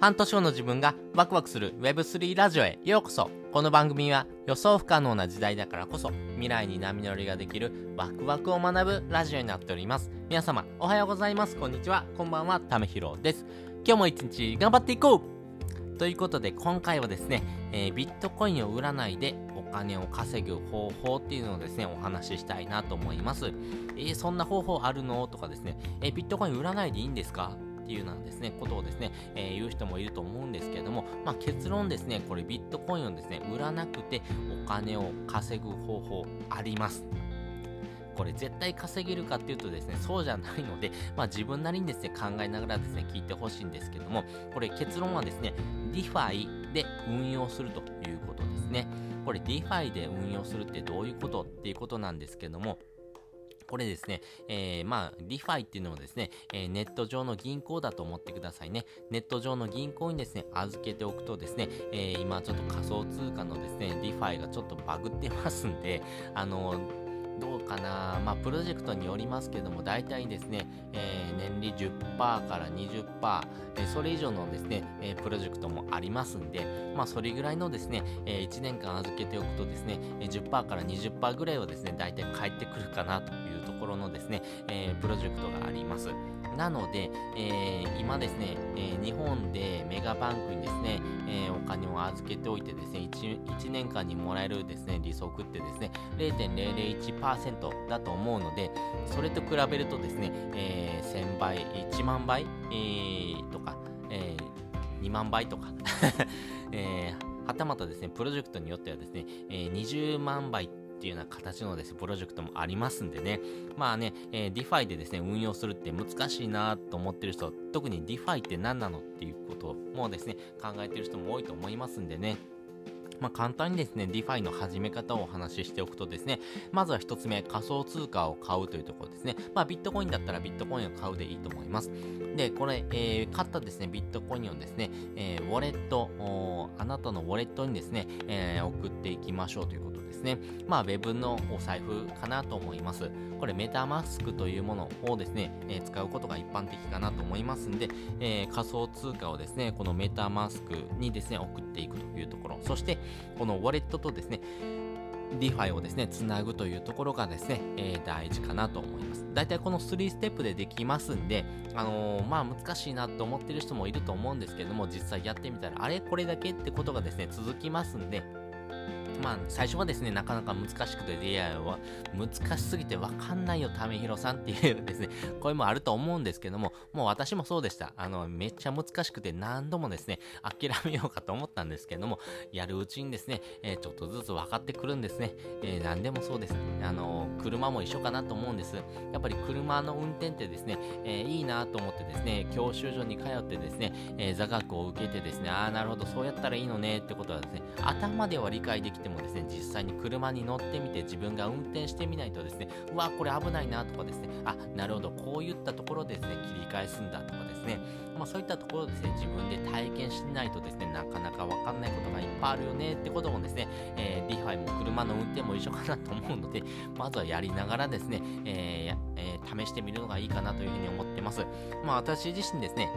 半年後の自分がワクワクする Web3 ラジオへようこそ。この番組は予想不可能な時代だからこそ未来に波乗りができるワクワクを学ぶラジオになっております。皆様おはようございます。こんにちは。こんばんは。ためひろです。今日も一日頑張っていこう。ということで今回はですね、えー、ビットコインを売らないでお金を稼ぐ方法っていうのをですね、お話ししたいなと思います。えー、そんな方法あるの？とかですね、えー、ビットコイン売らないでいいんですか？っていうようなですね、ことをですね、えー、言う人もいると思うんですけれども、まあ、結論ですね、これビットコインをですね、売らなくてお金を稼ぐ方法あります。これ絶対稼げるかっていうとですね、そうじゃないので、まあ自分なりにですね、考えながらですね、聞いてほしいんですけども、これ結論はですね、DeFi で運用するということですね。これ DeFi で運用するってどういうことっていうことなんですけども、これですね、えー、まあ、リファイっていうのもですね、えー、ネット上の銀行だと思ってくださいね。ネット上の銀行にですね、預けておくとですね、えー、今ちょっと仮想通貨のですね、リファイがちょっとバグってますんで、あのーどうかな、まあ、プロジェクトによりますけども、大体ですね、えー、年利10%から20%、えー、それ以上のですね、えー、プロジェクトもありますんで、まあ、それぐらいのですね、え1年間預けておくとですね、10%から20%ぐらいはですね、大体返ってくるかなというところのですね、えプロジェクトがあります。なので、えー、今ですね、えー、日本でメガバンクにですね、えー、お金を預けておいてですね1、1年間にもらえるですね、利息ってですね、0.001% 1%だと思うので、それと比べるとですね、え1000倍、1万倍、えー、とか、え2万倍とか えー、はたまたですね、プロジェクトによってはですね、えー、20万倍っていうような形のです、プロジェクトもありますんでね、まあね、えー、DeFi でですね、運用するって難しいなと思ってる人、特に DeFi って何なのっていうこともですね、考えてる人も多いと思いますんでね、まあ、簡単にですね、DeFi の始め方をお話ししておくとですね、まずは一つ目、仮想通貨を買うというところですね。まあ、ビットコインだったらビットコインを買うでいいと思います。で、これ、えー、買ったですね、ビットコインをですね、えー、ウォレット、あなたのウォレットにですね、えー、送っていきましょうということですね。まあ、Web のお財布かなと思います。これ、メタマスクというものをですね、えー、使うことが一般的かなと思いますんで、えー、仮想通貨をですね、このメタマスクにですね、送っていくというところ。そして、このウォレットとですね、DeFi をですね、つなぐというところがですね、えー、大事かなと思います。大体この3ステップでできますんで、あのー、まあ難しいなと思ってる人もいると思うんですけども、実際やってみたら、あれ？これだけ？ってことがですね、続きますんで、まあ、最初はですね、なかなか難しくて出会いは難しすぎてわかんないよ、ためひろさんっていうですね、声もあると思うんですけども、もう私もそうでした。あの、めっちゃ難しくて何度もですね、諦めようかと思ったんですけども、やるうちにですね、えー、ちょっとずつ分かってくるんですね。えー、何でもそうです。あの、車も一緒かなと思うんです。やっぱり車の運転ってですね、えー、いいなと思ってですね、教習所に通ってですね、え座学を受けてですね、ああ、なるほど、そうやったらいいのねってことはですね、頭では理解できてもですね、実際に車に乗ってみて自分が運転してみないとですね、うわ、これ危ないなとかですね、あ、なるほど、こういったところですね、切り返すんだとかですね、まあそういったところですね、自分で体験しないとですね、なかなかわかんないことがいっぱいあるよねってこともですね、えー、DeFi も車の運転も一緒かなと思うので、まずはやりながらですね、えーえー、試してみるのがいいかなというふうに思ってます。まあ私自身ですね、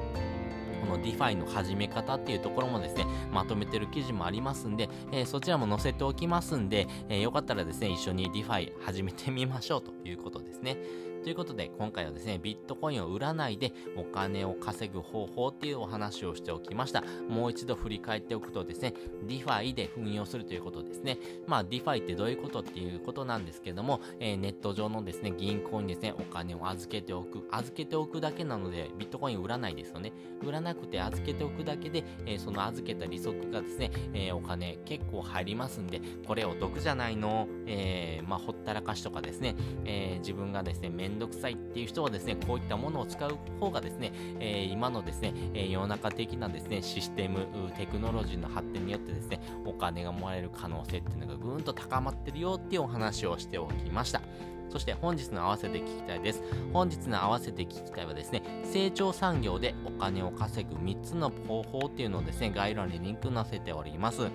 この DeFi の始め方っていうところもですね、まとめてる記事もありますんで、えー、そちらも載せておきますんで、えー、よかったらですね、一緒に DeFi 始めてみましょうということですね。ということで、今回はですね、ビットコインを売らないでお金を稼ぐ方法っていうお話をしておきました。もう一度振り返っておくとですね、DeFi で運用するということですね。まあ、DeFi ってどういうことっていうことなんですけども、えー、ネット上のですね、銀行にですね、お金を預けておく。預けておくだけなので、ビットコイン売らないですよね。売らなくて預けておくだけで、えー、その預けた利息がですね、えー、お金結構入りますんで、これお得じゃないの、えまあ、ほったらかしとかですね、え自分がですね、めんどくさいっていう人はですね、こういったものを使う方がですね、え今のですね、え世の中的なですね、システム、テクノロジーの発展によってですね、お金がもらえる可能性っていうのがぐーんと高まってるよっていうお話をしておきました。そして本日の合わせて聞きたいです。本日の合わせて聞きたいはですね、成長産業でお金を稼ぐ3つの方法っていうのをですね、概要欄にリンク載せております。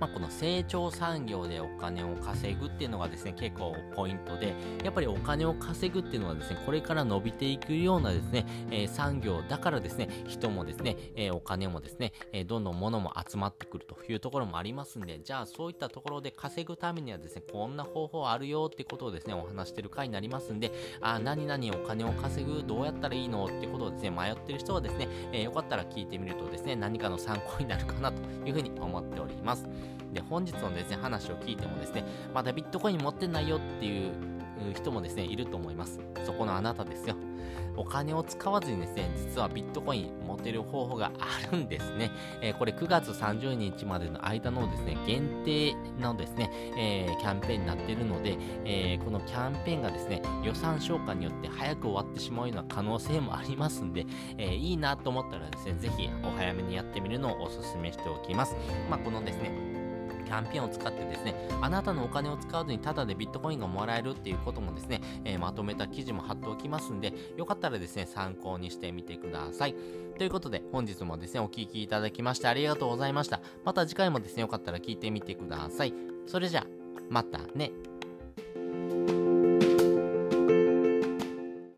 まあ、この成長産業でお金を稼ぐっていうのがですね、結構ポイントで、やっぱりお金を稼ぐっていうのはですね、これから伸びていくようなですね、えー、産業だからですね、人もですね、えー、お金もですね、えどんどん物も集まってくるというところもありますんで、じゃあそういったところで稼ぐためにはですね、こんな方法あるよってことをですね、お話してる回になりますんで、あ、何々お金を稼ぐ、どうやったらいいのってことをですね、迷ってる人はですね、えよかったら聞いてみるとですね、何かの参考になるかなというふうに思っております。で、本日のですね、話を聞いてもですね、まだビットコイン持ってないよっていう人もですね、いると思います。そこのあなたですよ。お金を使わずにですね、実はビットコイン持てる方法があるんですね。えー、これ9月30日までの間のですね、限定のですね、えー、キャンペーンになっているので、えー、このキャンペーンがですね、予算消化によって早く終わってしまうような可能性もありますんで、えいいなと思ったらですね、ぜひお早めにやってみるのをお勧めしておきます。まあ、このですね、キャンペーンを使ってですね、あなたのお金を使わずにタダでビットコインがもらえるっていうこともですね、えー、まとめた記事も貼っておきますんで、よかったらですね、参考にしてみてください。ということで、本日もですね、お聴きいただきましてありがとうございました。また次回もですね、よかったら聞いてみてください。それじゃあ、またね。